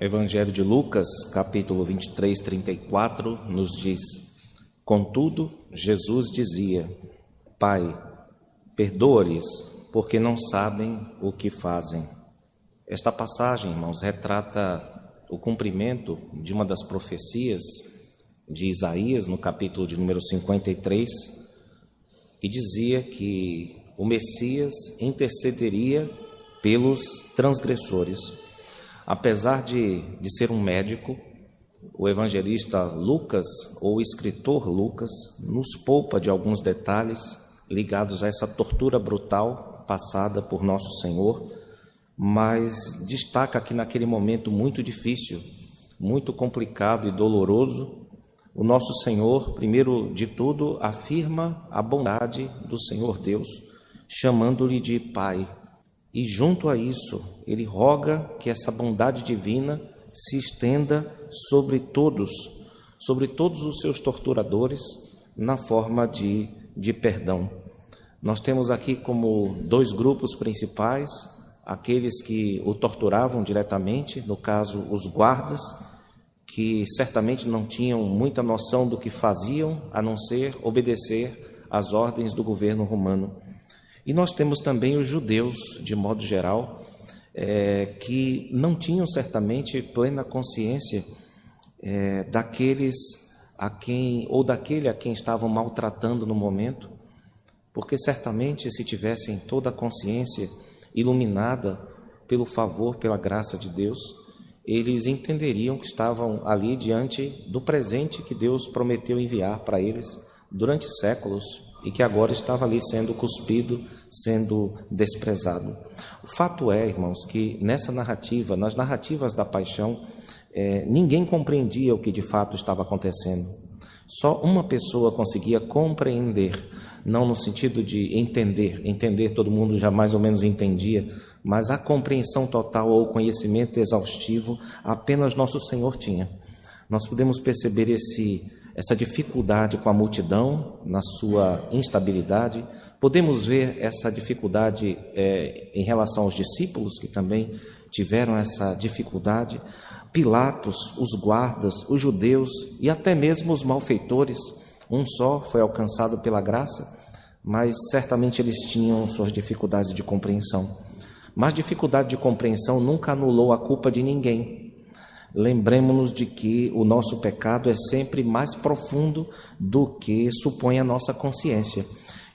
Evangelho de Lucas, capítulo 23, 34, nos diz: Contudo, Jesus dizia: Pai, perdoa-lhes, porque não sabem o que fazem. Esta passagem, irmãos, retrata o cumprimento de uma das profecias de Isaías, no capítulo de número 53, que dizia que o Messias intercederia pelos transgressores. Apesar de, de ser um médico, o evangelista Lucas, ou o escritor Lucas, nos poupa de alguns detalhes ligados a essa tortura brutal passada por nosso Senhor, mas destaca que naquele momento muito difícil, muito complicado e doloroso, o nosso Senhor, primeiro de tudo, afirma a bondade do Senhor Deus, chamando-lhe de Pai, e junto a isso, ele roga que essa bondade divina se estenda sobre todos, sobre todos os seus torturadores, na forma de, de perdão. Nós temos aqui como dois grupos principais, aqueles que o torturavam diretamente, no caso, os guardas, que certamente não tinham muita noção do que faziam, a não ser obedecer às ordens do governo romano. E nós temos também os judeus, de modo geral, é, que não tinham certamente plena consciência é, daqueles a quem, ou daquele a quem estavam maltratando no momento, porque certamente se tivessem toda a consciência iluminada pelo favor, pela graça de Deus, eles entenderiam que estavam ali diante do presente que Deus prometeu enviar para eles durante séculos e que agora estava ali sendo cuspido, sendo desprezado. O fato é, irmãos, que nessa narrativa, nas narrativas da paixão, é, ninguém compreendia o que de fato estava acontecendo. Só uma pessoa conseguia compreender, não no sentido de entender, entender todo mundo já mais ou menos entendia, mas a compreensão total ou o conhecimento exaustivo apenas nosso Senhor tinha. Nós podemos perceber esse essa dificuldade com a multidão na sua instabilidade. Podemos ver essa dificuldade é, em relação aos discípulos que também tiveram essa dificuldade. Pilatos, os guardas, os judeus e até mesmo os malfeitores. Um só foi alcançado pela graça, mas certamente eles tinham suas dificuldades de compreensão. Mas dificuldade de compreensão nunca anulou a culpa de ninguém lembremos-nos de que o nosso pecado é sempre mais profundo do que supõe a nossa consciência.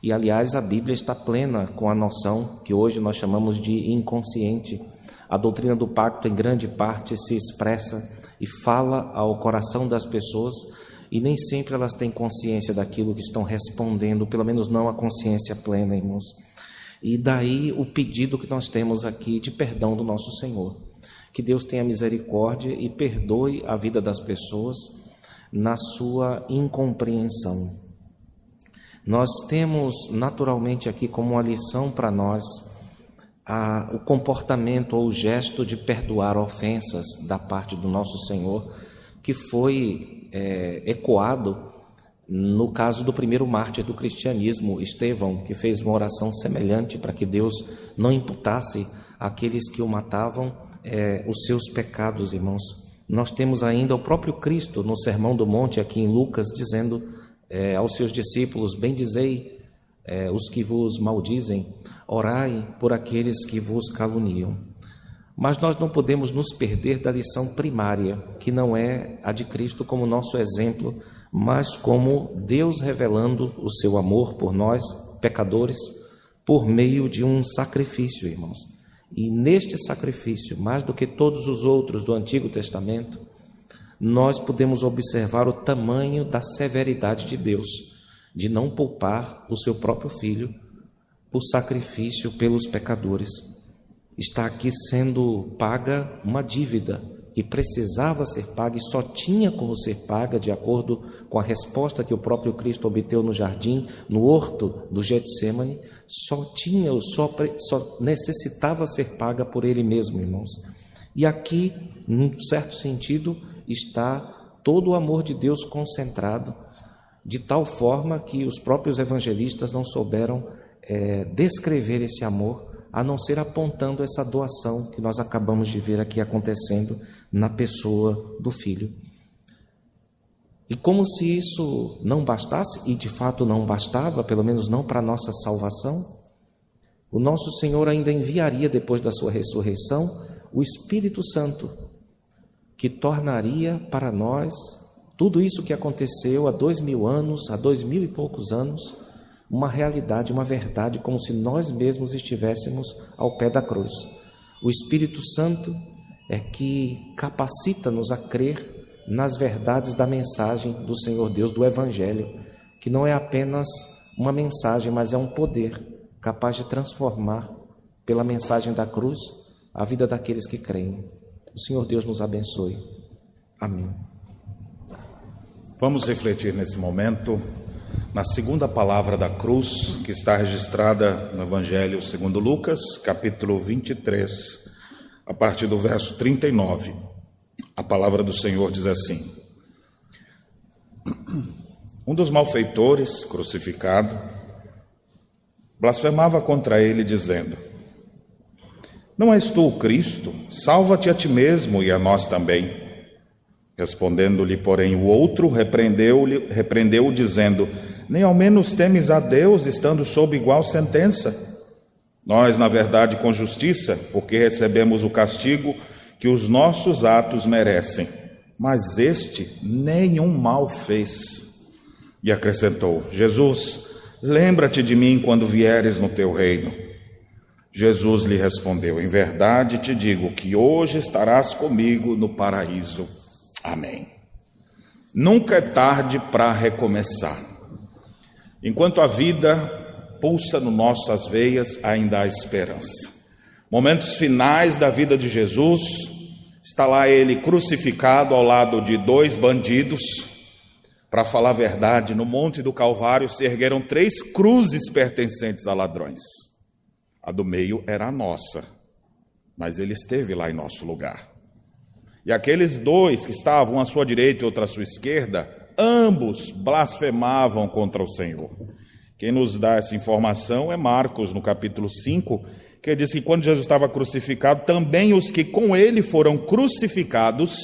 E, aliás, a Bíblia está plena com a noção que hoje nós chamamos de inconsciente. A doutrina do pacto, em grande parte, se expressa e fala ao coração das pessoas, e nem sempre elas têm consciência daquilo que estão respondendo, pelo menos não a consciência plena, irmãos. E daí o pedido que nós temos aqui de perdão do nosso Senhor. Que Deus tenha misericórdia e perdoe a vida das pessoas na sua incompreensão. Nós temos naturalmente aqui como uma lição para nós a, o comportamento ou o gesto de perdoar ofensas da parte do nosso Senhor, que foi é, ecoado no caso do primeiro mártir do cristianismo, Estevão, que fez uma oração semelhante para que Deus não imputasse àqueles que o matavam é, os seus pecados, irmãos. Nós temos ainda o próprio Cristo no Sermão do Monte, aqui em Lucas, dizendo é, aos seus discípulos: Bendizei é, os que vos maldizem, orai por aqueles que vos caluniam. Mas nós não podemos nos perder da lição primária, que não é a de Cristo como nosso exemplo, mas como Deus revelando o seu amor por nós, pecadores, por meio de um sacrifício, irmãos. E neste sacrifício, mais do que todos os outros do Antigo Testamento, nós podemos observar o tamanho da severidade de Deus, de não poupar o seu próprio filho por sacrifício pelos pecadores. Está aqui sendo paga uma dívida que precisava ser paga e só tinha como ser paga de acordo com a resposta que o próprio Cristo obteve no jardim, no horto do Getsemane, só tinha, só, só necessitava ser paga por ele mesmo, irmãos. E aqui, num certo sentido, está todo o amor de Deus concentrado, de tal forma que os próprios evangelistas não souberam é, descrever esse amor, a não ser apontando essa doação que nós acabamos de ver aqui acontecendo na pessoa do Filho. E como se isso não bastasse, e de fato não bastava, pelo menos não para a nossa salvação, o nosso Senhor ainda enviaria, depois da sua ressurreição, o Espírito Santo, que tornaria para nós tudo isso que aconteceu há dois mil anos, há dois mil e poucos anos, uma realidade, uma verdade, como se nós mesmos estivéssemos ao pé da cruz. O Espírito Santo é que capacita-nos a crer nas verdades da mensagem do Senhor Deus, do Evangelho, que não é apenas uma mensagem, mas é um poder capaz de transformar, pela mensagem da cruz, a vida daqueles que creem. O Senhor Deus nos abençoe. Amém. Vamos refletir nesse momento na segunda palavra da cruz, que está registrada no Evangelho segundo Lucas, capítulo 23, a partir do verso 39. A palavra do Senhor diz assim: Um dos malfeitores, crucificado, blasfemava contra ele, dizendo: Não és tu o Cristo? Salva-te a ti mesmo e a nós também. Respondendo-lhe, porém, o outro repreendeu-o, repreendeu dizendo: Nem ao menos temes a Deus, estando sob igual sentença. Nós, na verdade, com justiça, porque recebemos o castigo que os nossos atos merecem, mas este nenhum mal fez. E acrescentou: Jesus, lembra-te de mim quando vieres no teu reino. Jesus lhe respondeu: Em verdade te digo que hoje estarás comigo no paraíso. Amém. Nunca é tarde para recomeçar. Enquanto a vida pulsa no nossas veias, ainda há esperança. Momentos finais da vida de Jesus, está lá ele crucificado ao lado de dois bandidos. Para falar a verdade, no Monte do Calvário se ergueram três cruzes pertencentes a ladrões. A do meio era a nossa, mas ele esteve lá em nosso lugar. E aqueles dois que estavam à sua direita e outra à sua esquerda, ambos blasfemavam contra o Senhor. Quem nos dá essa informação é Marcos, no capítulo 5, que diz que quando Jesus estava crucificado, também os que com ele foram crucificados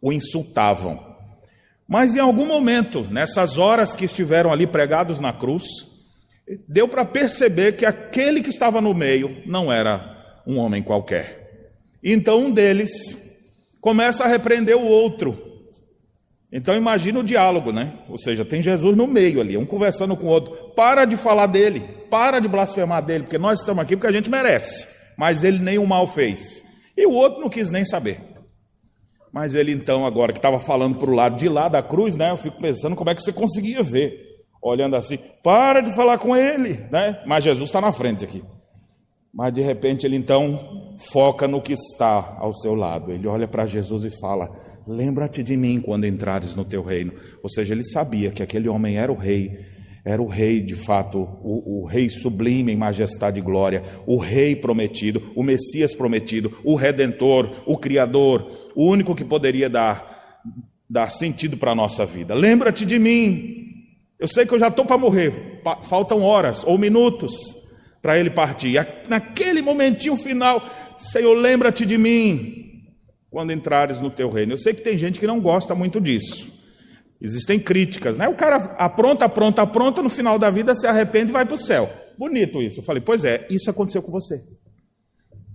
o insultavam. Mas em algum momento, nessas horas que estiveram ali pregados na cruz, deu para perceber que aquele que estava no meio não era um homem qualquer. Então um deles começa a repreender o outro. Então imagina o diálogo, né? Ou seja, tem Jesus no meio ali, um conversando com o outro. Para de falar dele, para de blasfemar dele, porque nós estamos aqui porque a gente merece. Mas ele o mal fez. E o outro não quis nem saber. Mas ele então, agora que estava falando para o lado de lá da cruz, né? Eu fico pensando como é que você conseguia ver. Olhando assim, para de falar com ele, né? Mas Jesus está na frente aqui. Mas de repente ele então foca no que está ao seu lado. Ele olha para Jesus e fala: Lembra-te de mim quando entrares no teu reino. Ou seja, ele sabia que aquele homem era o rei, era o rei de fato, o, o rei sublime em majestade e glória, o rei prometido, o Messias prometido, o redentor, o Criador, o único que poderia dar, dar sentido para a nossa vida. Lembra-te de mim. Eu sei que eu já estou para morrer, faltam horas ou minutos para ele partir. Naquele momentinho final, Senhor, lembra-te de mim quando entrares no teu reino. Eu sei que tem gente que não gosta muito disso. Existem críticas, né? O cara apronta, apronta, apronta, no final da vida se arrepende e vai para o céu. Bonito isso. Eu falei, pois é, isso aconteceu com você.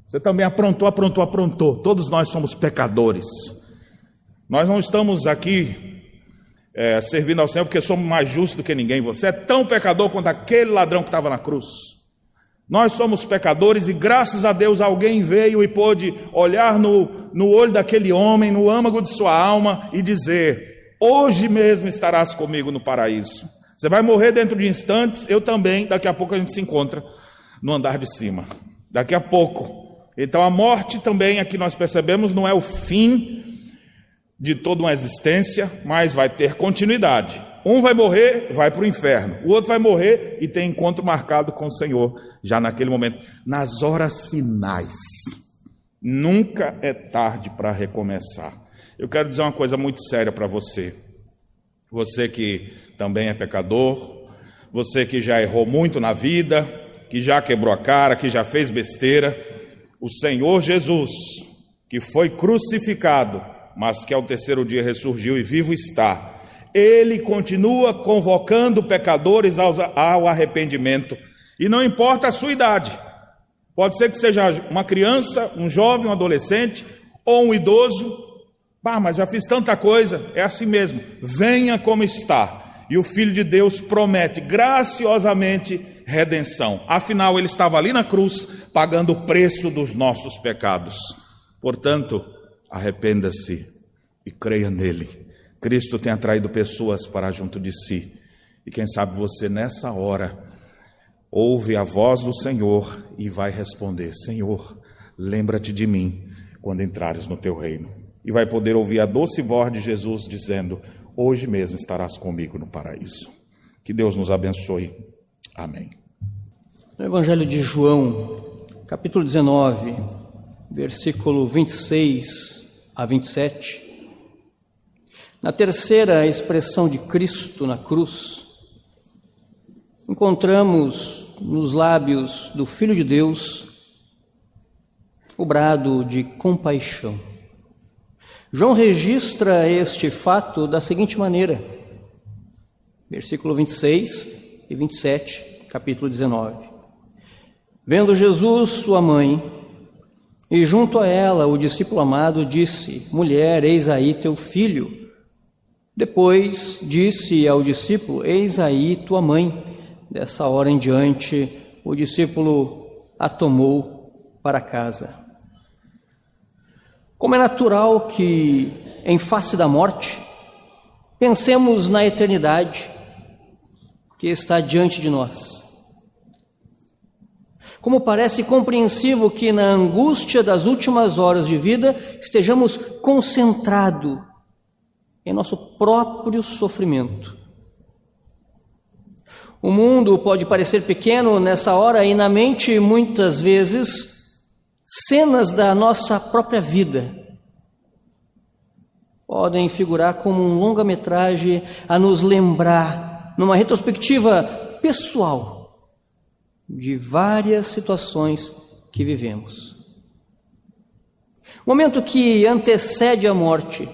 Você também aprontou, aprontou, aprontou. Todos nós somos pecadores. Nós não estamos aqui é, servindo ao Senhor porque somos mais justos do que ninguém. Você é tão pecador quanto aquele ladrão que estava na cruz. Nós somos pecadores e graças a Deus alguém veio e pôde olhar no, no olho daquele homem, no âmago de sua alma e dizer: Hoje mesmo estarás comigo no paraíso. Você vai morrer dentro de instantes, eu também. Daqui a pouco a gente se encontra no andar de cima. Daqui a pouco. Então a morte também, aqui nós percebemos, não é o fim de toda uma existência, mas vai ter continuidade. Um vai morrer, vai para o inferno. O outro vai morrer e tem encontro marcado com o Senhor, já naquele momento. Nas horas finais. Nunca é tarde para recomeçar. Eu quero dizer uma coisa muito séria para você. Você que também é pecador, você que já errou muito na vida, que já quebrou a cara, que já fez besteira, o Senhor Jesus que foi crucificado, mas que ao terceiro dia ressurgiu e vivo está, ele continua convocando pecadores ao arrependimento, e não importa a sua idade, pode ser que seja uma criança, um jovem, um adolescente ou um idoso. Ah, mas já fiz tanta coisa, é assim mesmo, venha como está. E o Filho de Deus promete graciosamente redenção. Afinal, ele estava ali na cruz, pagando o preço dos nossos pecados. Portanto, arrependa-se e creia nele. Cristo tem atraído pessoas para junto de si. E quem sabe você nessa hora ouve a voz do Senhor e vai responder: Senhor, lembra-te de mim quando entrares no teu reino. E vai poder ouvir a doce voz de Jesus dizendo: Hoje mesmo estarás comigo no paraíso. Que Deus nos abençoe. Amém. No Evangelho de João, capítulo 19, versículo 26 a 27. Na terceira expressão de Cristo na cruz, encontramos nos lábios do Filho de Deus o brado de compaixão. João registra este fato da seguinte maneira, versículo 26 e 27, capítulo 19. Vendo Jesus, sua mãe, e junto a ela o discípulo amado disse: Mulher, eis aí teu filho. Depois disse ao discípulo: Eis aí tua mãe. Dessa hora em diante, o discípulo a tomou para casa. Como é natural que, em face da morte, pensemos na eternidade que está diante de nós. Como parece compreensivo que na angústia das últimas horas de vida estejamos concentrados em nosso próprio sofrimento. O mundo pode parecer pequeno nessa hora e na mente muitas vezes cenas da nossa própria vida podem figurar como um longa-metragem a nos lembrar, numa retrospectiva pessoal, de várias situações que vivemos. O momento que antecede a morte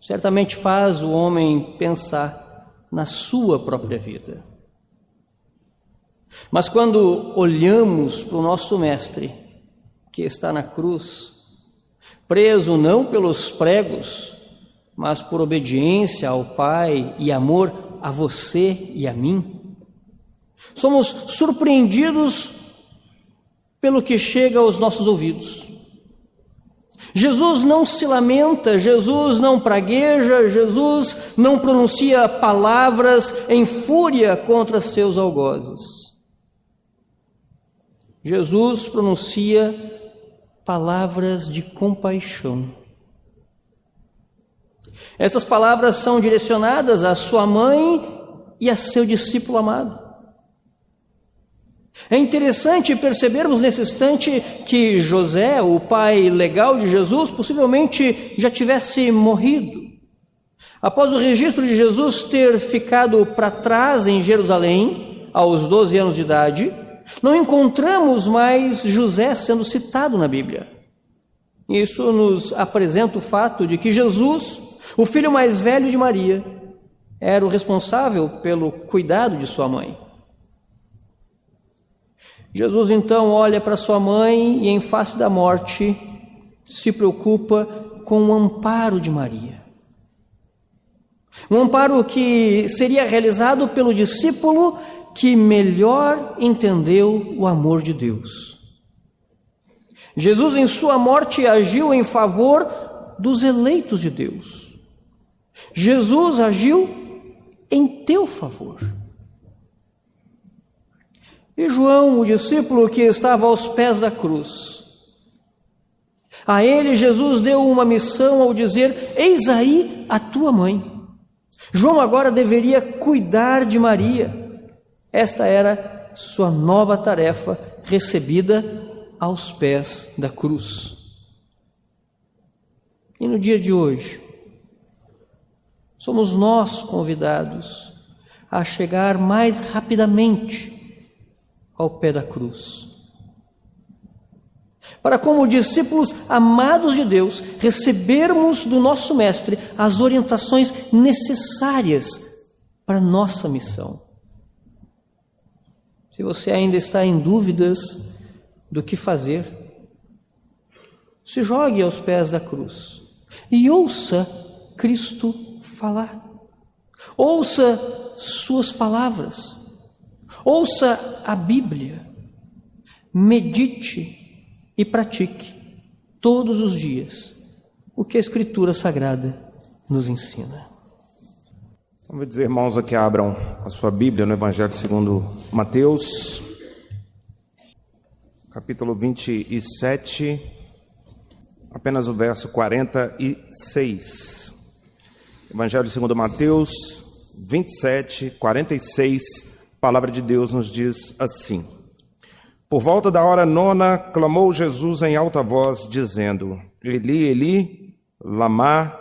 certamente faz o homem pensar na sua própria vida. Mas quando olhamos para o nosso Mestre, que está na cruz, preso não pelos pregos, mas por obediência ao Pai e amor a você e a mim, somos surpreendidos pelo que chega aos nossos ouvidos. Jesus não se lamenta, Jesus não pragueja, Jesus não pronuncia palavras em fúria contra seus algozes. Jesus pronuncia palavras de compaixão. Essas palavras são direcionadas à sua mãe e a seu discípulo amado. É interessante percebermos nesse instante que José, o pai legal de Jesus, possivelmente já tivesse morrido. Após o registro de Jesus ter ficado para trás em Jerusalém, aos 12 anos de idade, não encontramos mais José sendo citado na Bíblia. Isso nos apresenta o fato de que Jesus, o filho mais velho de Maria, era o responsável pelo cuidado de sua mãe. Jesus então olha para sua mãe e, em face da morte, se preocupa com o amparo de Maria. Um amparo que seria realizado pelo discípulo que melhor entendeu o amor de Deus. Jesus, em sua morte, agiu em favor dos eleitos de Deus. Jesus agiu em teu favor. E João, o discípulo que estava aos pés da cruz, a ele Jesus deu uma missão ao dizer: Eis aí a tua mãe. João agora deveria cuidar de Maria. Esta era sua nova tarefa recebida aos pés da cruz. E no dia de hoje, somos nós convidados a chegar mais rapidamente ao pé da cruz. para, como discípulos amados de Deus, recebermos do nosso Mestre as orientações necessárias para nossa missão. Se você ainda está em dúvidas do que fazer, se jogue aos pés da cruz e ouça Cristo falar. Ouça Suas palavras. Ouça a Bíblia. Medite e pratique todos os dias o que a Escritura Sagrada nos ensina. Vamos dizer, irmãos, aqui abram a sua Bíblia no Evangelho segundo Mateus, capítulo 27, apenas o verso 46. Evangelho segundo Mateus 27, 46, a palavra de Deus nos diz assim: por volta da hora nona, clamou Jesus em alta voz, dizendo: Eli, Eli, lama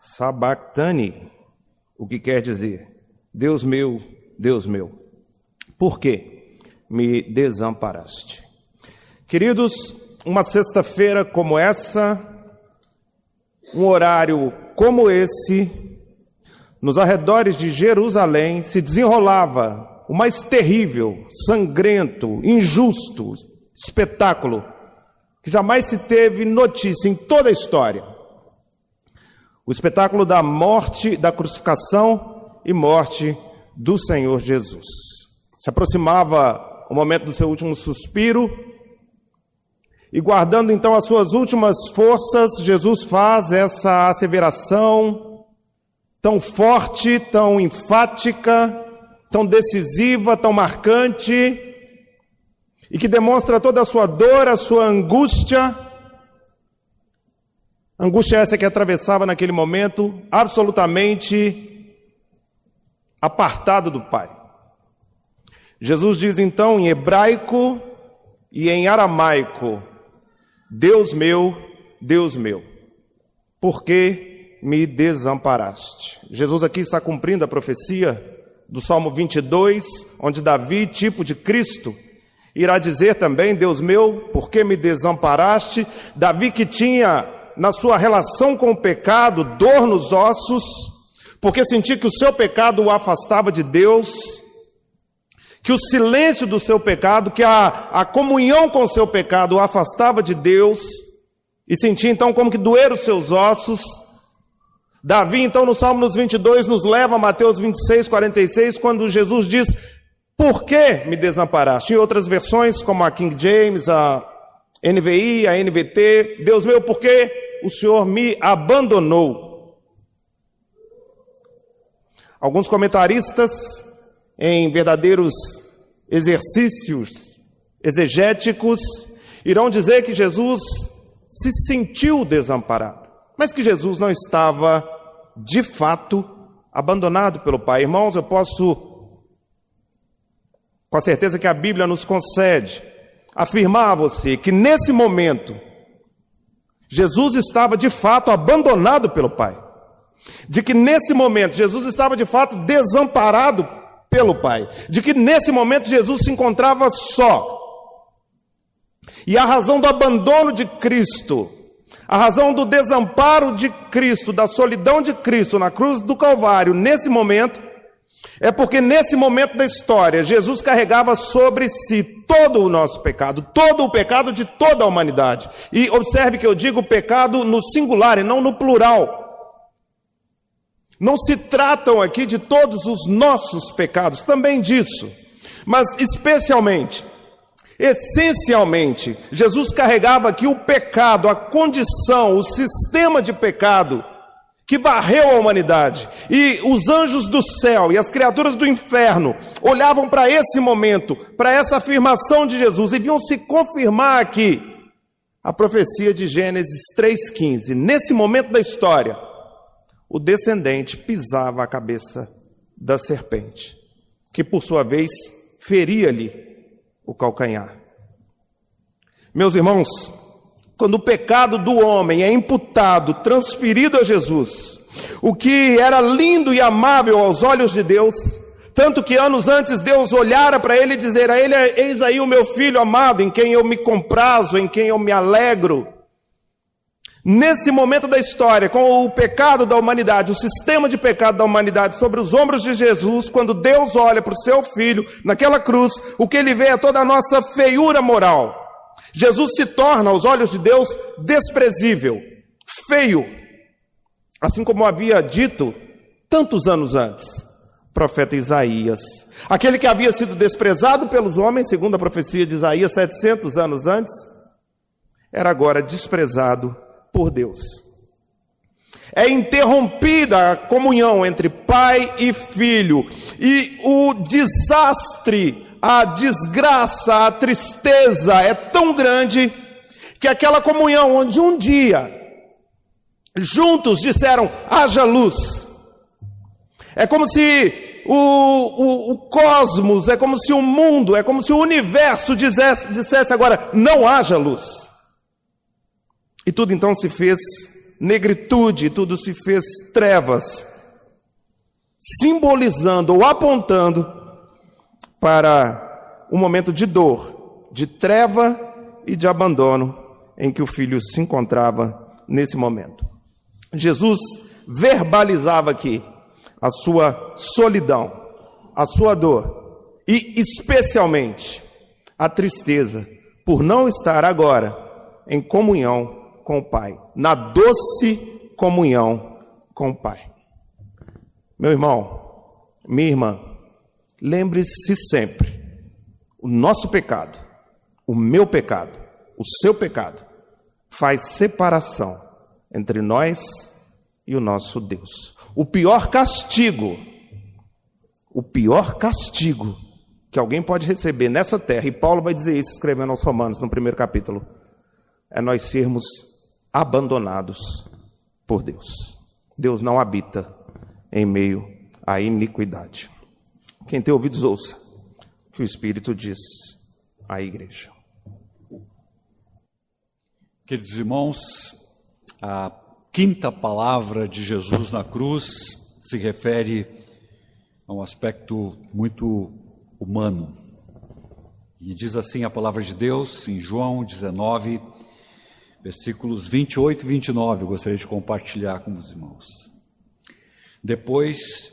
sabachthani, o que quer dizer: Deus meu, Deus meu, por que me desamparaste? Queridos, uma sexta-feira como essa, um horário como esse, nos arredores de Jerusalém se desenrolava o mais terrível, sangrento, injusto espetáculo que jamais se teve notícia em toda a história. O espetáculo da morte, da crucificação e morte do Senhor Jesus. Se aproximava o momento do seu último suspiro, e guardando então as suas últimas forças, Jesus faz essa asseveração tão forte, tão enfática, tão decisiva, tão marcante, e que demonstra toda a sua dor, a sua angústia. Angústia essa que atravessava naquele momento, absolutamente apartado do Pai. Jesus diz então em hebraico e em aramaico: Deus meu, Deus meu, por que me desamparaste? Jesus aqui está cumprindo a profecia do Salmo 22, onde Davi, tipo de Cristo, irá dizer também: Deus meu, por que me desamparaste? Davi que tinha na sua relação com o pecado dor nos ossos, porque sentia que o seu pecado o afastava de Deus, que o silêncio do seu pecado, que a, a comunhão com o seu pecado o afastava de Deus, e sentia então como que doer os seus ossos, Davi, então, no Salmo 22, nos leva a Mateus 26, 46, quando Jesus diz: Por que me desamparaste? Em outras versões, como a King James, a NVI, a NVT, Deus meu, por que o Senhor me abandonou? Alguns comentaristas, em verdadeiros exercícios exegéticos, irão dizer que Jesus se sentiu desamparado, mas que Jesus não estava de fato abandonado pelo Pai. Irmãos, eu posso, com a certeza que a Bíblia nos concede, afirmar a você que nesse momento, Jesus estava de fato abandonado pelo Pai. De que nesse momento Jesus estava de fato desamparado pelo Pai. De que nesse momento Jesus se encontrava só. E a razão do abandono de Cristo a razão do desamparo de Cristo, da solidão de Cristo na cruz do Calvário, nesse momento, é porque nesse momento da história, Jesus carregava sobre si todo o nosso pecado, todo o pecado de toda a humanidade. E observe que eu digo pecado no singular e não no plural. Não se tratam aqui de todos os nossos pecados, também disso, mas especialmente Essencialmente, Jesus carregava aqui o pecado, a condição, o sistema de pecado que varreu a humanidade. E os anjos do céu e as criaturas do inferno olhavam para esse momento, para essa afirmação de Jesus e viam se confirmar aqui a profecia de Gênesis 3,15. Nesse momento da história, o descendente pisava a cabeça da serpente, que por sua vez feria-lhe o calcanhar. Meus irmãos, quando o pecado do homem é imputado, transferido a Jesus, o que era lindo e amável aos olhos de Deus, Tanto que anos antes Deus olhara para ele e dizer a ele: Eis aí o meu filho amado, em quem eu me comprazo, em quem eu me alegro. Nesse momento da história, com o pecado da humanidade, o sistema de pecado da humanidade sobre os ombros de Jesus, quando Deus olha para o seu filho naquela cruz, o que ele vê é toda a nossa feiura moral. Jesus se torna, aos olhos de Deus, desprezível, feio, assim como havia dito tantos anos antes, profeta Isaías. Aquele que havia sido desprezado pelos homens, segundo a profecia de Isaías, 700 anos antes, era agora desprezado por Deus. É interrompida a comunhão entre pai e filho, e o desastre, a desgraça, a tristeza é tão grande que aquela comunhão onde um dia juntos disseram: haja luz. É como se o, o, o, cosmos, é como se o mundo, é como se o universo dissesse, dissesse agora: não haja luz. E tudo então se fez negritude, tudo se fez trevas, simbolizando ou apontando para um momento de dor, de treva e de abandono em que o filho se encontrava nesse momento. Jesus verbalizava aqui a sua solidão, a sua dor e, especialmente, a tristeza por não estar agora em comunhão com o Pai, na doce comunhão com o Pai. Meu irmão, minha irmã, lembre-se sempre: o nosso pecado, o meu pecado, o seu pecado, faz separação entre nós e o nosso Deus. O pior castigo, o pior castigo que alguém pode receber nessa terra, e Paulo vai dizer isso escrevendo aos Romanos no primeiro capítulo, é nós sermos abandonados por Deus. Deus não habita em meio à iniquidade. Quem tem ouvidos, ouça o que o Espírito diz à igreja. Queridos irmãos, a quinta palavra de Jesus na cruz se refere a um aspecto muito humano. E diz assim a palavra de Deus em João 19, versículos 28 e 29, eu gostaria de compartilhar com os irmãos. Depois,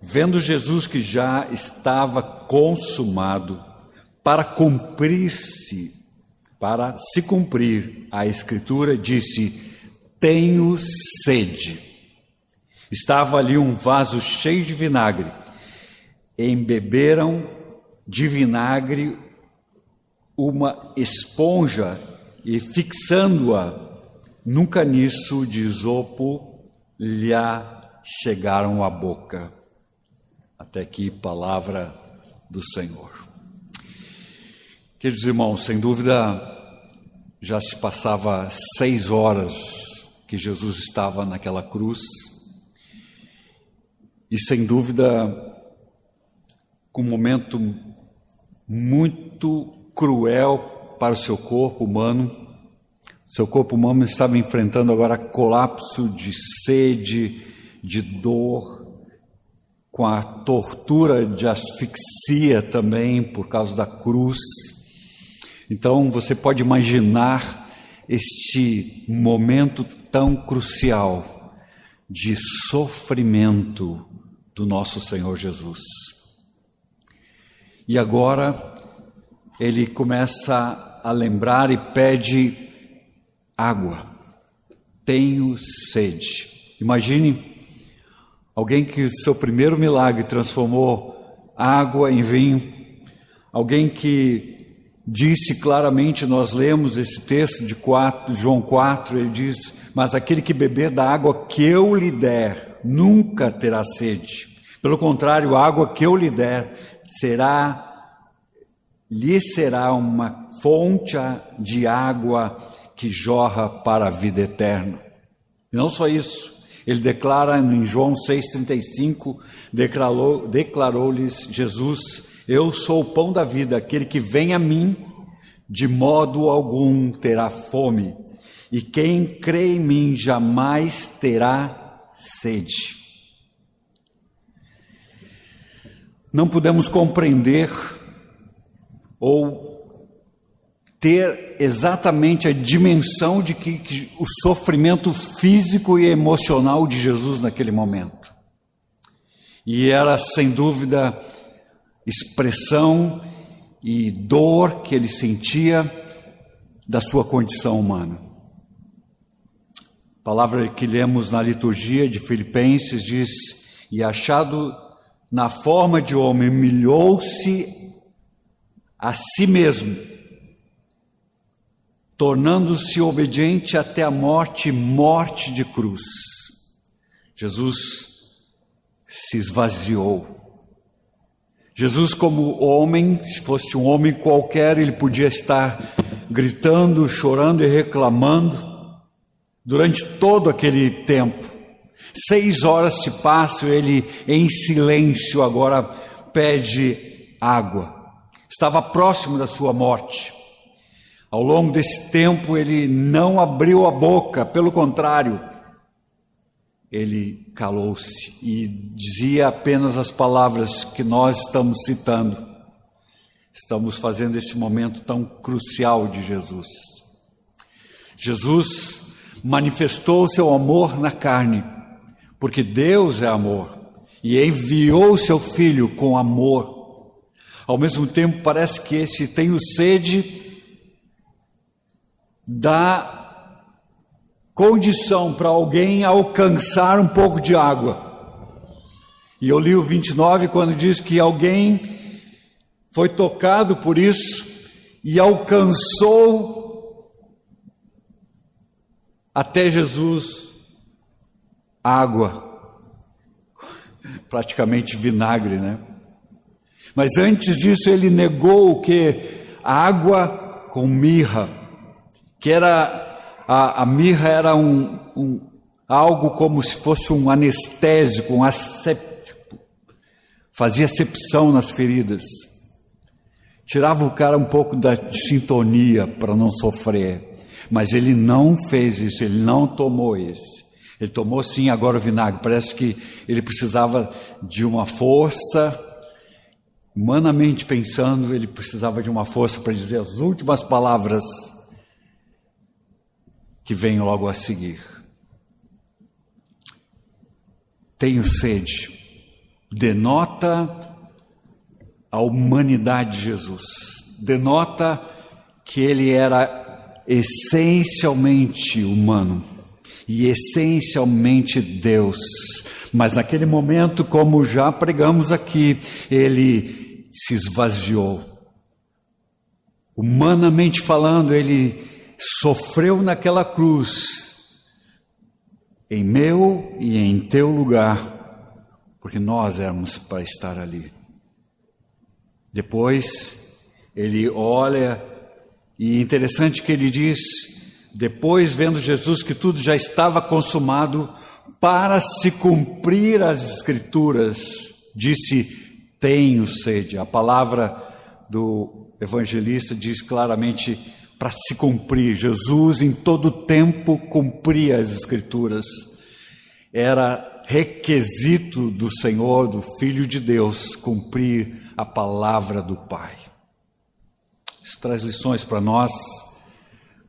vendo Jesus que já estava consumado, para cumprir-se, para se cumprir a Escritura, disse: Tenho sede. Estava ali um vaso cheio de vinagre. Embeberam de vinagre uma esponja e fixando-a num caniço de isopo, lhe chegaram à boca. Até aqui, palavra do Senhor. Queridos irmãos, sem dúvida, já se passava seis horas que Jesus estava naquela cruz, e sem dúvida, com um momento muito cruel para o seu corpo humano. Seu corpo humano estava enfrentando agora colapso de sede, de dor, com a tortura de asfixia também por causa da cruz. Então você pode imaginar este momento tão crucial de sofrimento do nosso Senhor Jesus. E agora ele começa a lembrar e pede água. Tenho sede. Imagine alguém que seu primeiro milagre transformou água em vinho, alguém que disse claramente, nós lemos esse texto de 4, João 4, ele diz: Mas aquele que beber da água que eu lhe der, nunca terá sede. Pelo contrário, a água que eu lhe der será lhe será uma fonte de água que jorra para a vida eterna. E não só isso, ele declara em João 6,35, declarou-lhes declarou Jesus: Eu sou o pão da vida, aquele que vem a mim, de modo algum terá fome, e quem crê em mim jamais terá sede. não podemos compreender ou ter exatamente a dimensão de que, que, o sofrimento físico e emocional de Jesus naquele momento. E era sem dúvida expressão e dor que ele sentia da sua condição humana. A palavra que lemos na liturgia de Filipenses diz: E achado na forma de homem, humilhou-se a si mesmo, tornando-se obediente até a morte morte de cruz. Jesus se esvaziou. Jesus, como homem, se fosse um homem qualquer, ele podia estar gritando, chorando e reclamando durante todo aquele tempo. Seis horas se passam, ele em silêncio agora pede água. Estava próximo da sua morte. Ao longo desse tempo, ele não abriu a boca, pelo contrário, ele calou-se e dizia apenas as palavras que nós estamos citando. Estamos fazendo esse momento tão crucial de Jesus. Jesus manifestou seu amor na carne porque Deus é amor e enviou seu filho com amor. Ao mesmo tempo, parece que esse tenho sede dá condição para alguém alcançar um pouco de água. E eu li o 29 quando diz que alguém foi tocado por isso e alcançou até Jesus água, praticamente vinagre, né? Mas antes disso ele negou o que? Água com mirra, que era a, a mirra era um, um, algo como se fosse um anestésico, um asséptico, fazia acepção nas feridas, tirava o cara um pouco da sintonia para não sofrer, mas ele não fez isso, ele não tomou esse. Ele tomou sim agora o vinagre. Parece que ele precisava de uma força, humanamente pensando, ele precisava de uma força para dizer as últimas palavras que vêm logo a seguir. Tenho sede. Denota a humanidade de Jesus. Denota que ele era essencialmente humano e essencialmente Deus. Mas naquele momento, como já pregamos aqui, ele se esvaziou. Humanamente falando, ele sofreu naquela cruz, em meu e em teu lugar, porque nós éramos para estar ali. Depois, ele olha, e interessante que ele diz: depois, vendo Jesus que tudo já estava consumado, para se cumprir as Escrituras, disse: Tenho sede. A palavra do evangelista diz claramente: para se cumprir. Jesus, em todo tempo, cumpria as Escrituras. Era requisito do Senhor, do Filho de Deus, cumprir a palavra do Pai. Isso traz lições para nós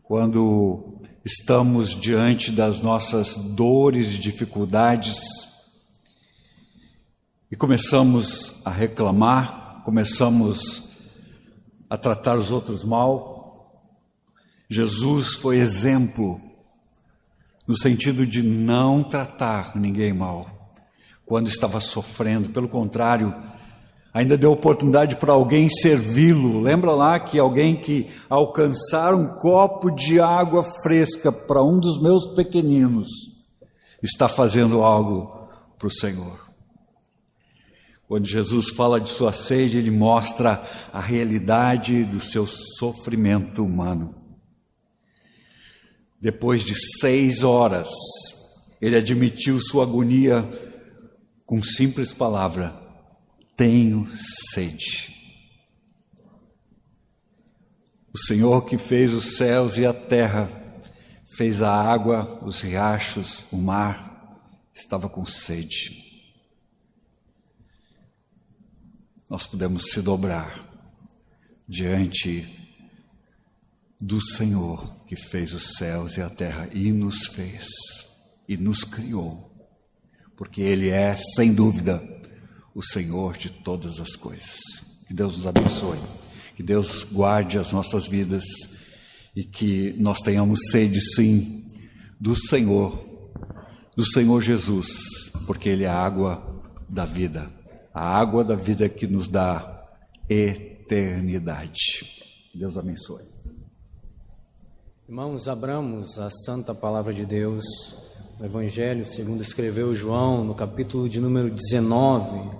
quando estamos diante das nossas dores e dificuldades e começamos a reclamar, começamos a tratar os outros mal. Jesus foi exemplo no sentido de não tratar ninguém mal quando estava sofrendo, pelo contrário, Ainda deu oportunidade para alguém servi-lo. Lembra lá que alguém que alcançar um copo de água fresca para um dos meus pequeninos está fazendo algo para o Senhor. Quando Jesus fala de sua sede, ele mostra a realidade do seu sofrimento humano. Depois de seis horas, ele admitiu sua agonia com simples palavra: tenho sede. O Senhor que fez os céus e a terra, fez a água, os riachos, o mar, estava com sede. Nós podemos se dobrar diante do Senhor que fez os céus e a terra e nos fez e nos criou, porque Ele é, sem dúvida, o Senhor de todas as coisas. Que Deus nos abençoe, que Deus guarde as nossas vidas e que nós tenhamos sede, sim, do Senhor, do Senhor Jesus, porque Ele é a água da vida, a água da vida que nos dá eternidade. Deus abençoe. Irmãos, abramos a santa palavra de Deus, o Evangelho segundo escreveu João, no capítulo de número 19.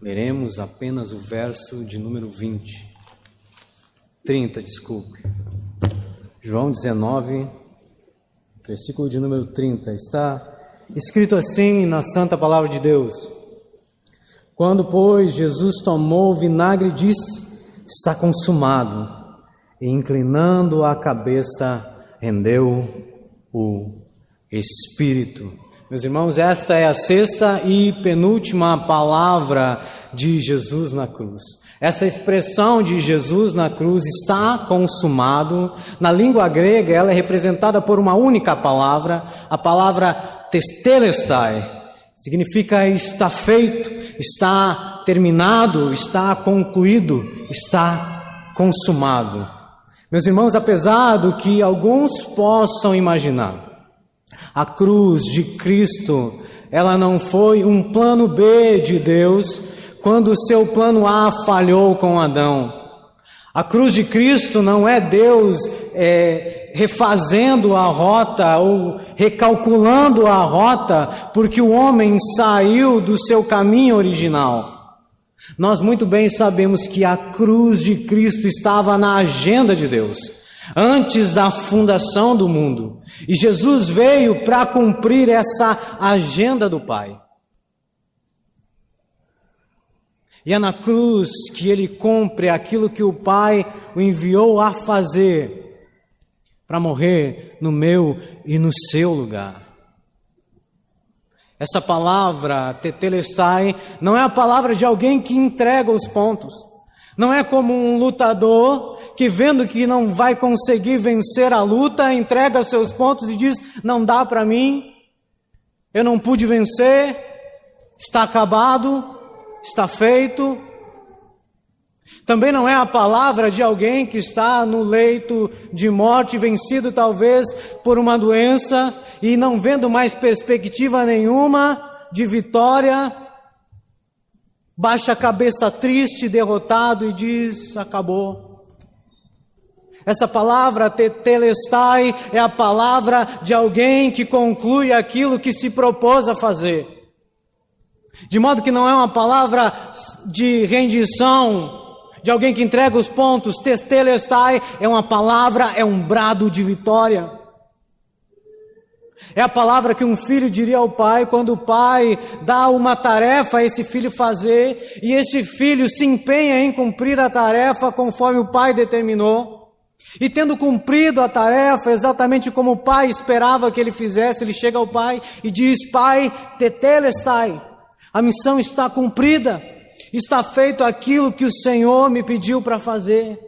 Leremos apenas o verso de número 20. 30, desculpe. João 19, versículo de número 30. Está escrito assim na santa palavra de Deus. Quando, pois, Jesus tomou o vinagre, disse: Está consumado e inclinando a cabeça, rendeu o Espírito. Meus irmãos, esta é a sexta e penúltima palavra de Jesus na cruz. Essa expressão de Jesus na cruz está consumado. Na língua grega, ela é representada por uma única palavra, a palavra testelestai. Significa está feito, está terminado, está concluído, está consumado. Meus irmãos, apesar do que alguns possam imaginar, a cruz de Cristo, ela não foi um plano B de Deus quando o seu plano A falhou com Adão. A cruz de Cristo não é Deus é, refazendo a rota ou recalculando a rota porque o homem saiu do seu caminho original. Nós muito bem sabemos que a cruz de Cristo estava na agenda de Deus, antes da fundação do mundo. E Jesus veio para cumprir essa agenda do Pai. E é na cruz que ele cumpre aquilo que o Pai o enviou a fazer, para morrer no meu e no seu lugar. Essa palavra, tetelestai, não é a palavra de alguém que entrega os pontos. Não é como um lutador que, vendo que não vai conseguir vencer a luta, entrega seus pontos e diz: Não dá para mim, eu não pude vencer, está acabado, está feito, também não é a palavra de alguém que está no leito de morte, vencido talvez por uma doença e não vendo mais perspectiva nenhuma de vitória, baixa a cabeça triste, derrotado e diz: acabou. Essa palavra tetelestai é a palavra de alguém que conclui aquilo que se propôs a fazer. De modo que não é uma palavra de rendição, de alguém que entrega os pontos, testelestai, é uma palavra, é um brado de vitória. É a palavra que um filho diria ao pai quando o pai dá uma tarefa a esse filho fazer e esse filho se empenha em cumprir a tarefa conforme o pai determinou. E tendo cumprido a tarefa exatamente como o pai esperava que ele fizesse, ele chega ao pai e diz: Pai, tetelestai, a missão está cumprida. Está feito aquilo que o Senhor me pediu para fazer.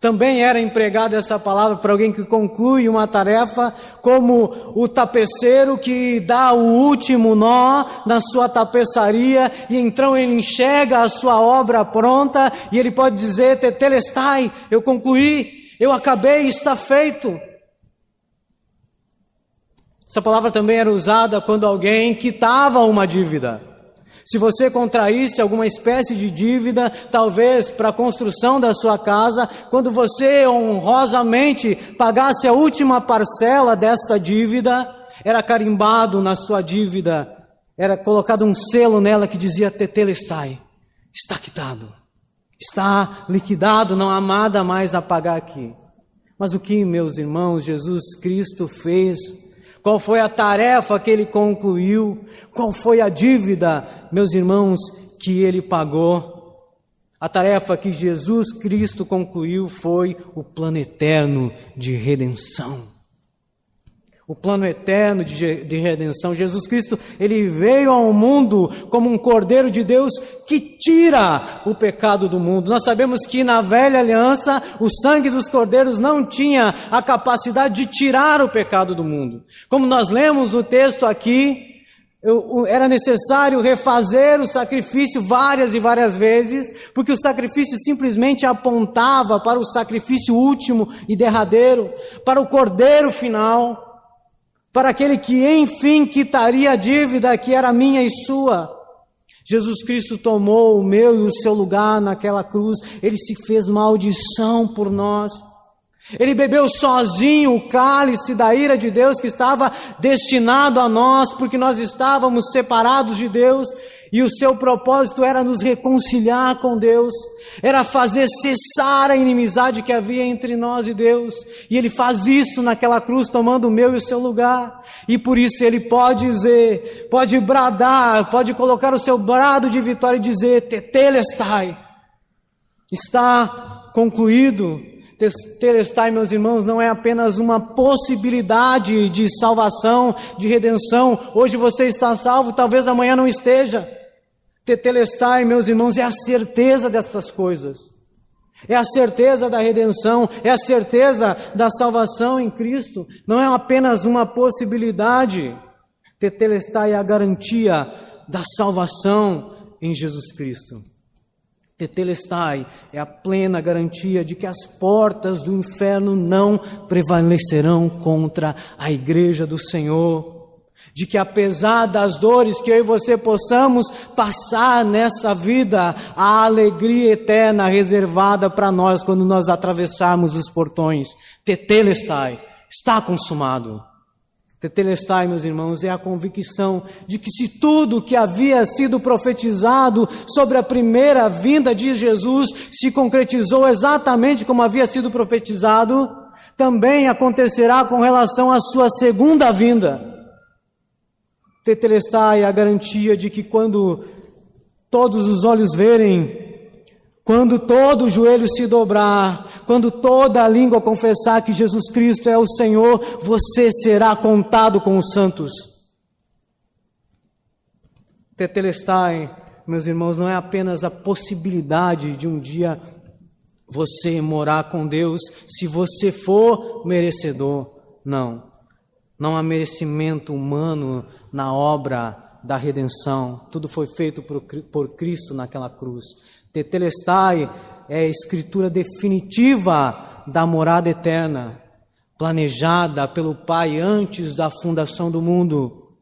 Também era empregada essa palavra para alguém que conclui uma tarefa, como o tapeceiro que dá o último nó na sua tapeçaria e então ele enxerga a sua obra pronta e ele pode dizer: Tetelestai, eu concluí, eu acabei, está feito. Essa palavra também era usada quando alguém quitava uma dívida. Se você contraísse alguma espécie de dívida, talvez para a construção da sua casa, quando você honrosamente pagasse a última parcela desta dívida, era carimbado na sua dívida, era colocado um selo nela que dizia Tetelestai, está quitado, está liquidado, não há nada mais a pagar aqui. Mas o que, meus irmãos, Jesus Cristo fez? Qual foi a tarefa que ele concluiu? Qual foi a dívida, meus irmãos, que ele pagou? A tarefa que Jesus Cristo concluiu foi o plano eterno de redenção. O plano eterno de, de, redenção. Jesus Cristo, ele veio ao mundo como um cordeiro de Deus que tira o pecado do mundo. Nós sabemos que na velha aliança, o sangue dos cordeiros não tinha a capacidade de tirar o pecado do mundo. Como nós lemos o texto aqui, eu, era necessário refazer o sacrifício várias e várias vezes, porque o sacrifício simplesmente apontava para o sacrifício último e derradeiro, para o cordeiro final para aquele que enfim quitaria a dívida que era minha e sua. Jesus Cristo tomou o meu e o seu lugar naquela cruz, ele se fez maldição por nós. Ele bebeu sozinho o cálice da ira de Deus que estava destinado a nós, porque nós estávamos separados de Deus, e o seu propósito era nos reconciliar com Deus, era fazer cessar a inimizade que havia entre nós e Deus. E ele faz isso naquela cruz, tomando o meu e o seu lugar. E por isso ele pode dizer, pode bradar, pode colocar o seu brado de vitória e dizer: Tetelestai, está concluído. Tetelestai, meus irmãos, não é apenas uma possibilidade de salvação, de redenção. Hoje você está salvo, talvez amanhã não esteja. Tetelestai, meus irmãos, é a certeza dessas coisas. É a certeza da redenção, é a certeza da salvação em Cristo. Não é apenas uma possibilidade. Tetelestai é a garantia da salvação em Jesus Cristo. Tetelestai é a plena garantia de que as portas do inferno não prevalecerão contra a igreja do Senhor de que apesar das dores que eu e você possamos passar nessa vida, a alegria eterna reservada para nós quando nós atravessarmos os portões. Tetelestai, está consumado. Tetelestai, meus irmãos, é a convicção de que se tudo que havia sido profetizado sobre a primeira vinda de Jesus se concretizou exatamente como havia sido profetizado, também acontecerá com relação à sua segunda vinda. Tetelestai a garantia de que quando todos os olhos verem, quando todo joelho se dobrar, quando toda a língua confessar que Jesus Cristo é o Senhor, você será contado com os santos. Tetelestai, meus irmãos, não é apenas a possibilidade de um dia você morar com Deus se você for merecedor. Não. Não há merecimento humano na obra da redenção. Tudo foi feito por, por Cristo naquela cruz. Tetelestai é a escritura definitiva da morada eterna, planejada pelo Pai antes da fundação do mundo,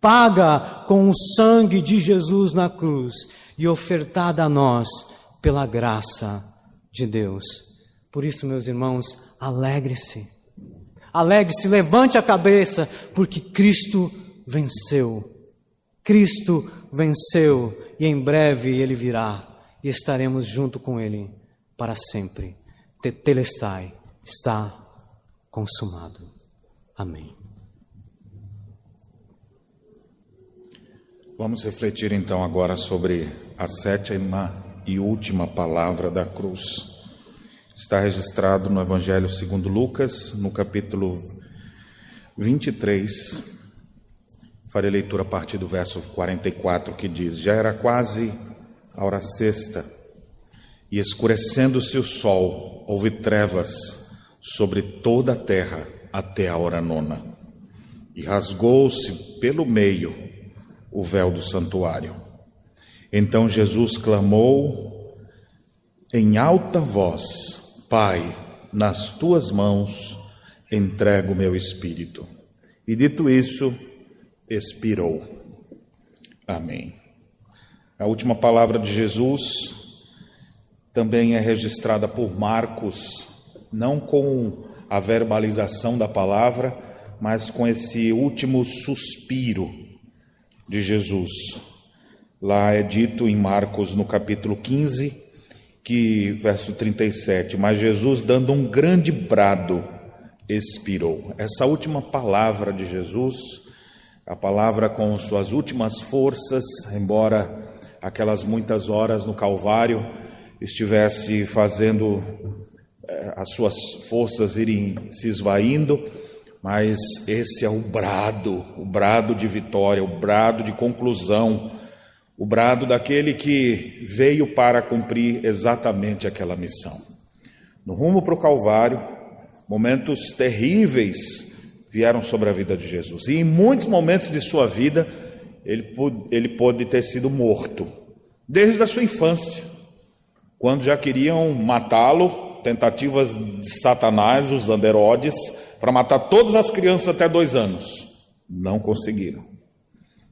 paga com o sangue de Jesus na cruz e ofertada a nós pela graça de Deus. Por isso, meus irmãos, alegre-se. Alegre-se, levante a cabeça, porque Cristo venceu. Cristo venceu e em breve ele virá e estaremos junto com ele para sempre. Tetelestai está consumado. Amém. Vamos refletir então agora sobre a sétima e última palavra da cruz. Está registrado no Evangelho segundo Lucas, no capítulo 23, Farei leitura a partir do verso 44 que diz: Já era quase a hora sexta, e escurecendo-se o sol, houve trevas sobre toda a terra até a hora nona. E rasgou-se pelo meio o véu do santuário. Então Jesus clamou em alta voz: Pai, nas tuas mãos entrego o meu espírito. E dito isso, expirou. Amém. A última palavra de Jesus também é registrada por Marcos, não com a verbalização da palavra, mas com esse último suspiro de Jesus. Lá é dito em Marcos, no capítulo 15, que, verso 37, mas Jesus, dando um grande brado, expirou. Essa última palavra de Jesus a palavra com suas últimas forças, embora aquelas muitas horas no Calvário estivesse fazendo eh, as suas forças irem se esvaindo, Mas esse é o brado, o brado de vitória, o brado de conclusão, o brado daquele que veio para cumprir exatamente aquela missão. No rumo para o Calvário, momentos terríveis vieram sobre a vida de Jesus. E em muitos momentos de sua vida, ele pôde, ele pôde ter sido morto, desde a sua infância, quando já queriam matá-lo, tentativas de Satanás, usando Herodes, para matar todas as crianças até dois anos. Não conseguiram.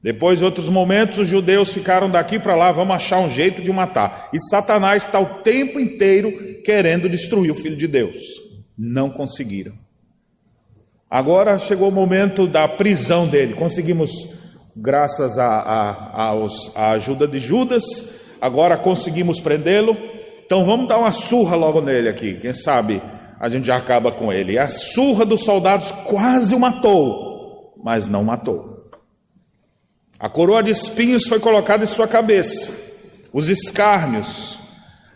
Depois, em outros momentos, os judeus ficaram daqui para lá, vamos achar um jeito de matar. E Satanás está o tempo inteiro querendo destruir o Filho de Deus. Não conseguiram. Agora chegou o momento da prisão dele. Conseguimos, graças à ajuda de Judas, agora conseguimos prendê-lo. Então vamos dar uma surra logo nele aqui. Quem sabe a gente já acaba com ele. E a surra dos soldados quase o matou, mas não matou. A coroa de espinhos foi colocada em sua cabeça, os escárnios,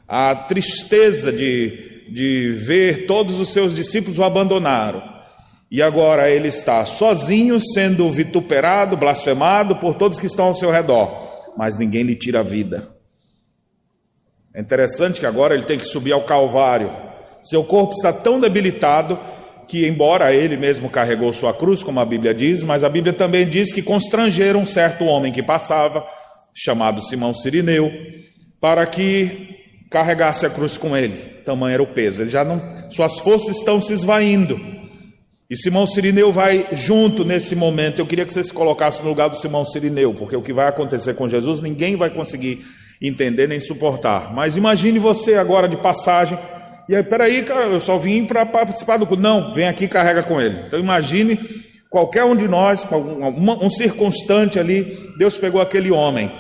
a tristeza de, de ver todos os seus discípulos o abandonaram. E agora ele está sozinho, sendo vituperado, blasfemado por todos que estão ao seu redor, mas ninguém lhe tira a vida. É interessante que agora ele tem que subir ao Calvário seu corpo está tão debilitado que, embora ele mesmo carregou sua cruz, como a Bíblia diz, mas a Bíblia também diz que constrangeram um certo homem que passava, chamado Simão Sirineu, para que carregasse a cruz com ele. Tamanho era o peso. Ele já não, suas forças estão se esvaindo. E Simão Sirineu vai junto nesse momento. Eu queria que você se colocasse no lugar do Simão Sirineu, porque o que vai acontecer com Jesus ninguém vai conseguir entender nem suportar. Mas imagine você agora de passagem e aí, peraí, cara, eu só vim para participar do culto. Não, vem aqui e carrega com ele. Então imagine qualquer um de nós, um, um circunstante ali, Deus pegou aquele homem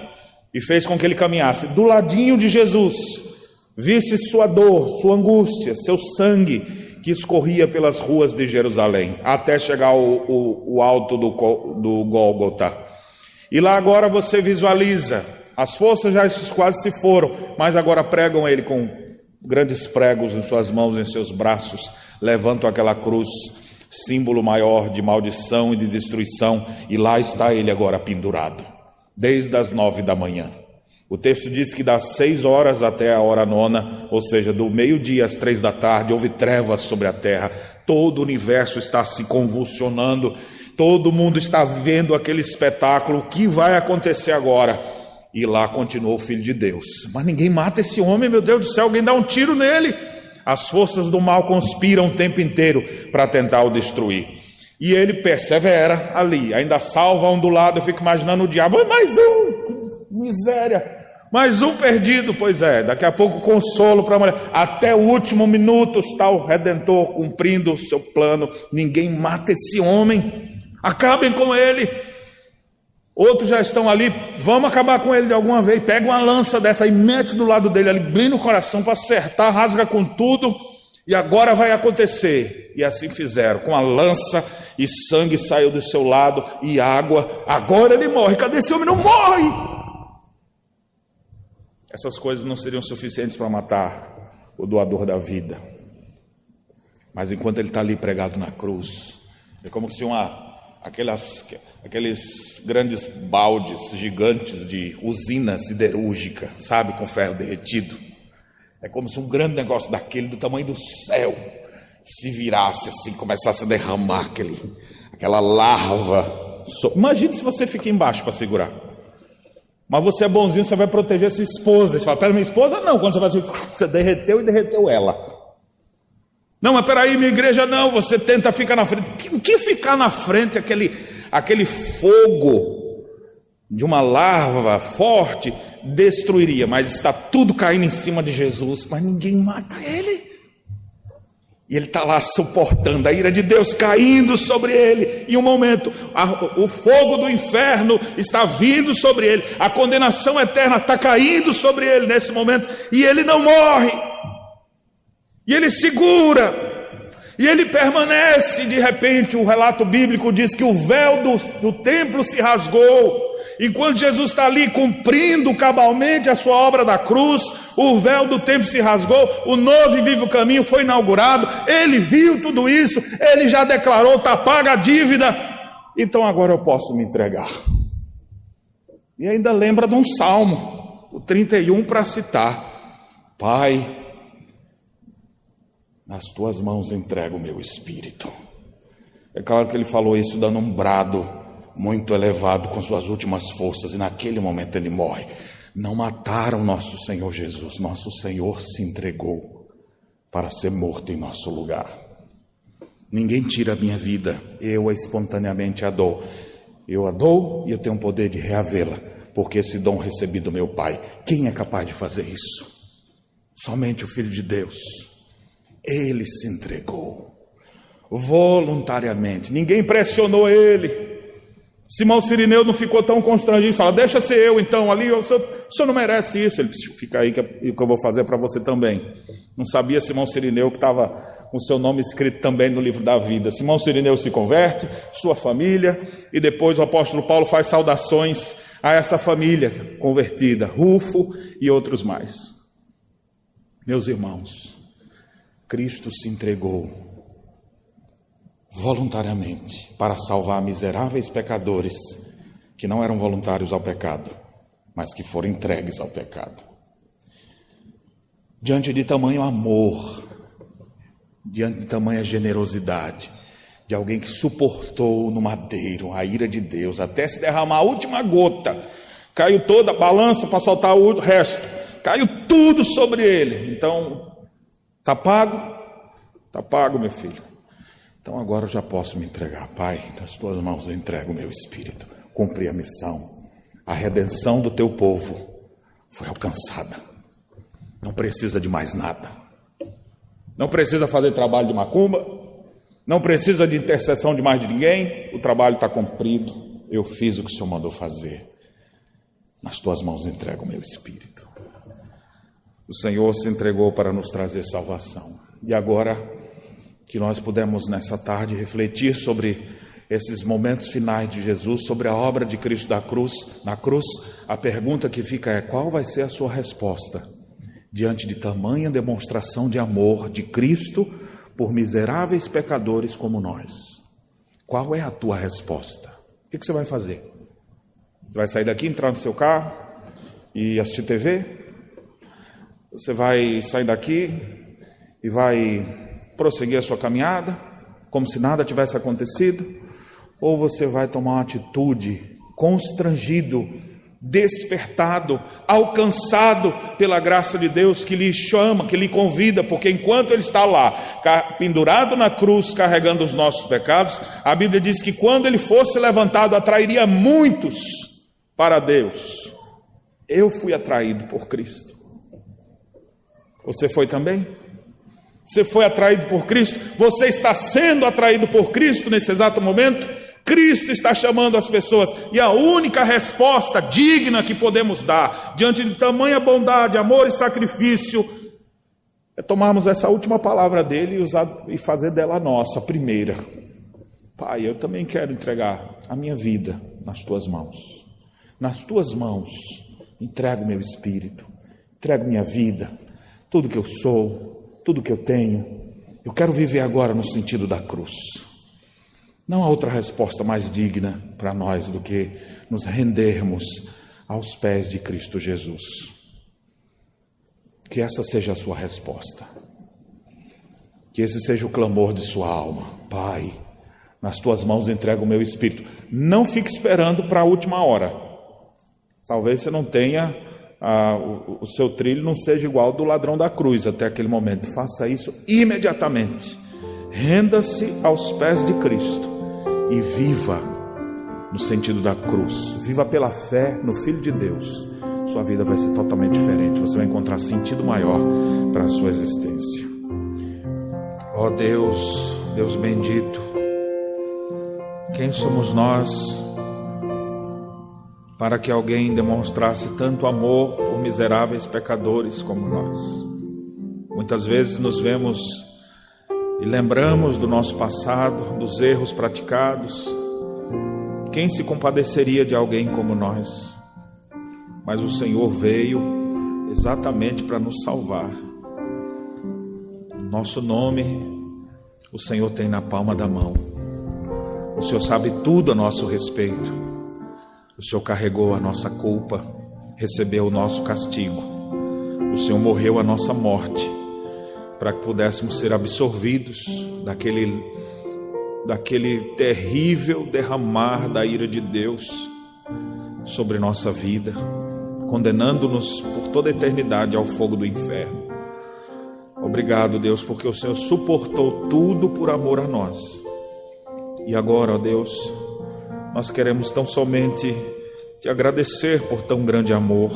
e fez com que ele caminhasse do ladinho de Jesus, visse sua dor, sua angústia, seu sangue que escorria pelas ruas de Jerusalém, até chegar ao, ao, ao alto do, do Gólgota. E lá agora você visualiza, as forças já quase se foram, mas agora pregam ele com grandes pregos em suas mãos, em seus braços, levantam aquela cruz, símbolo maior de maldição e de destruição, e lá está ele agora pendurado, desde as nove da manhã. O texto diz que das seis horas até a hora nona, ou seja, do meio-dia às três da tarde, houve trevas sobre a terra, todo o universo está se convulsionando, todo mundo está vendo aquele espetáculo. O que vai acontecer agora? E lá continuou o Filho de Deus. Mas ninguém mata esse homem, meu Deus do céu, alguém dá um tiro nele. As forças do mal conspiram o tempo inteiro para tentar o destruir. E ele persevera ali, ainda salva um do lado. Eu fico imaginando o diabo, mais um, miséria, mais um perdido. Pois é, daqui a pouco consolo para a mulher. Até o último minuto está o redentor cumprindo o seu plano. Ninguém mata esse homem, acabem com ele. Outros já estão ali, vamos acabar com ele de alguma vez. Pega uma lança dessa e mete do lado dele ali, bem no coração, para acertar, rasga com tudo. E agora vai acontecer. E assim fizeram. Com a lança e sangue saiu do seu lado e água. Agora ele morre. Cadê esse homem? Não morre! Essas coisas não seriam suficientes para matar o doador da vida. Mas enquanto ele está ali pregado na cruz, é como se uma aquelas, aqueles grandes baldes gigantes de usina siderúrgica, sabe, com ferro derretido. É como se um grande negócio daquele do tamanho do céu se virasse assim, começasse a derramar aquele, aquela larva. Imagine se você fica embaixo para segurar. Mas você é bonzinho, você vai proteger sua esposa. Você fala, pera, minha esposa não. Quando você vai dizer, você derreteu e derreteu ela. Não, mas peraí, minha igreja não, você tenta ficar na frente. O que ficar na frente? Aquele, aquele fogo de uma larva forte destruiria, mas está tudo caindo em cima de Jesus, mas ninguém mata ele. E ele está lá suportando a ira de Deus caindo sobre ele. E um momento, a, o fogo do inferno está vindo sobre ele, a condenação eterna está caindo sobre ele nesse momento, e ele não morre. E ele segura. E ele permanece, de repente, o relato bíblico diz que o véu do, do templo se rasgou, Enquanto Jesus está ali cumprindo cabalmente a sua obra da cruz, o véu do tempo se rasgou, o novo e vivo caminho foi inaugurado, ele viu tudo isso, ele já declarou: está paga a dívida, então agora eu posso me entregar. E ainda lembra de um salmo, o 31 para citar: Pai, nas tuas mãos entrego o meu espírito. É claro que ele falou isso dando um brado muito elevado com suas últimas forças, e naquele momento ele morre. Não mataram nosso Senhor Jesus, nosso Senhor se entregou para ser morto em nosso lugar. Ninguém tira a minha vida, eu espontaneamente a dou. Eu a dou e eu tenho o poder de reavê-la, porque esse dom recebi do meu Pai. Quem é capaz de fazer isso? Somente o Filho de Deus. Ele se entregou voluntariamente, ninguém pressionou ele. Simão Sirineu não ficou tão constrangido, fala: Deixa ser eu então ali, o senhor, o senhor não merece isso. Ele disse: Fica aí que, que eu vou fazer para você também. Não sabia Simão Sirineu que estava com seu nome escrito também no livro da vida. Simão Sirineu se converte, sua família, e depois o apóstolo Paulo faz saudações a essa família convertida, Rufo e outros mais. Meus irmãos, Cristo se entregou voluntariamente para salvar miseráveis pecadores que não eram voluntários ao pecado, mas que foram entregues ao pecado. Diante de tamanho amor, diante de tamanha generosidade, de alguém que suportou no madeiro a ira de Deus até se derramar a última gota, caiu toda a balança para soltar o resto, caiu tudo sobre ele. Então, tá pago? Tá pago, meu filho. Então agora eu já posso me entregar, Pai, nas tuas mãos eu entrego o meu espírito. Cumpri a missão. A redenção do teu povo foi alcançada. Não precisa de mais nada. Não precisa fazer trabalho de macumba, não precisa de intercessão de mais de ninguém, o trabalho está cumprido, eu fiz o que o Senhor mandou fazer. Nas tuas mãos entrego o meu espírito. O Senhor se entregou para nos trazer salvação. E agora que nós pudemos nessa tarde refletir sobre esses momentos finais de Jesus, sobre a obra de Cristo da cruz, na cruz, a pergunta que fica é: qual vai ser a sua resposta? diante de tamanha demonstração de amor de Cristo por miseráveis pecadores como nós? Qual é a tua resposta? O que, você vai fazer? Você vai sair daqui, entrar no seu carro e assistir TV? Você vai sair daqui e vai prosseguir a sua caminhada como se nada tivesse acontecido? Ou você vai tomar uma atitude constrangido despertado, alcançado pela graça de Deus que lhe chama, que lhe convida, porque enquanto ele está lá, pendurado na cruz, carregando os nossos pecados, a Bíblia diz que quando ele fosse levantado, atrairia muitos para Deus. Eu fui atraído por Cristo. Você foi também? Você foi atraído por Cristo? Você está sendo atraído por Cristo nesse exato momento? Cristo está chamando as pessoas, e a única resposta digna que podemos dar, diante de tamanha bondade, amor e sacrifício, é tomarmos essa última palavra dele e, usar, e fazer dela a nossa, a primeira. Pai, eu também quero entregar a minha vida nas tuas mãos. Nas tuas mãos, entrego meu espírito, entrego minha vida, tudo que eu sou, tudo que eu tenho. Eu quero viver agora no sentido da cruz. Não há outra resposta mais digna para nós do que nos rendermos aos pés de Cristo Jesus. Que essa seja a sua resposta. Que esse seja o clamor de sua alma. Pai, nas tuas mãos entrego o meu espírito. Não fique esperando para a última hora. Talvez você não tenha, ah, o, o seu trilho não seja igual do ladrão da cruz até aquele momento. Faça isso imediatamente. Renda-se aos pés de Cristo e viva no sentido da cruz. Viva pela fé no Filho de Deus. Sua vida vai ser totalmente diferente. Você vai encontrar sentido maior para a sua existência. Ó oh Deus, Deus bendito, quem somos nós para que alguém demonstrasse tanto amor por miseráveis pecadores como nós? Muitas vezes nos vemos e lembramos do nosso passado, dos erros praticados. Quem se compadeceria de alguém como nós? Mas o Senhor veio exatamente para nos salvar. Nosso nome, o Senhor tem na palma da mão. O Senhor sabe tudo a nosso respeito. O Senhor carregou a nossa culpa, recebeu o nosso castigo. O Senhor morreu a nossa morte para que pudéssemos ser absorvidos daquele daquele terrível derramar da ira de Deus sobre nossa vida, condenando-nos por toda a eternidade ao fogo do inferno. Obrigado, Deus, porque o Senhor suportou tudo por amor a nós. E agora, ó Deus, nós queremos tão somente te agradecer por tão grande amor.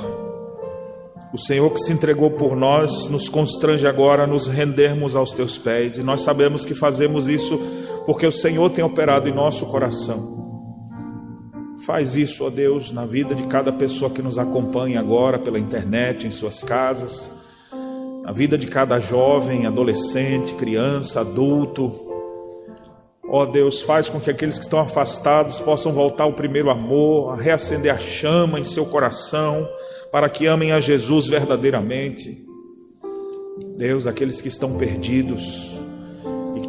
O Senhor que se entregou por nós nos constrange agora a nos rendermos aos teus pés, e nós sabemos que fazemos isso porque o Senhor tem operado em nosso coração. Faz isso, ó Deus, na vida de cada pessoa que nos acompanha agora pela internet, em suas casas, na vida de cada jovem, adolescente, criança, adulto. Ó Deus, faz com que aqueles que estão afastados possam voltar ao primeiro amor, a reacender a chama em seu coração, para que amem a Jesus verdadeiramente. Deus, aqueles que estão perdidos,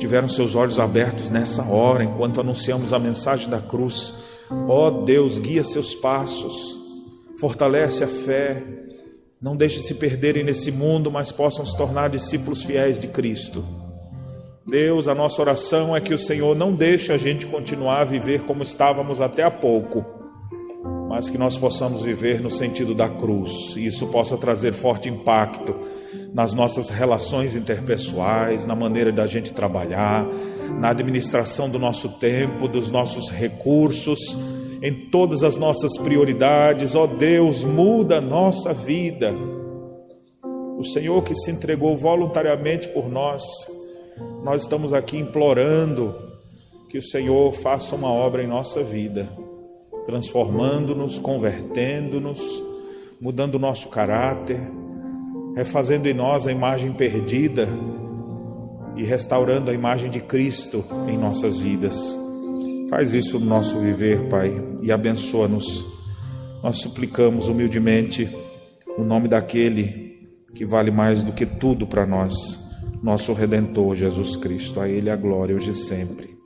tiveram seus olhos abertos nessa hora, enquanto anunciamos a mensagem da cruz. Ó oh Deus, guia seus passos, fortalece a fé, não deixe se perderem nesse mundo, mas possam se tornar discípulos fiéis de Cristo. Deus, a nossa oração é que o Senhor não deixe a gente continuar a viver como estávamos até há pouco, mas que nós possamos viver no sentido da cruz, e isso possa trazer forte impacto nas nossas relações interpessoais, na maneira da gente trabalhar, na administração do nosso tempo, dos nossos recursos, em todas as nossas prioridades. Ó oh Deus, muda a nossa vida. O Senhor que se entregou voluntariamente por nós, nós estamos aqui implorando que o Senhor faça uma obra em nossa vida, transformando-nos, convertendo-nos, mudando o nosso caráter refazendo em nós a imagem perdida e restaurando a imagem de Cristo em nossas vidas. Faz isso no nosso viver, Pai, e abençoa-nos. Nós suplicamos humildemente o nome daquele que vale mais do que tudo para nós, nosso Redentor Jesus Cristo. A Ele a glória hoje e sempre.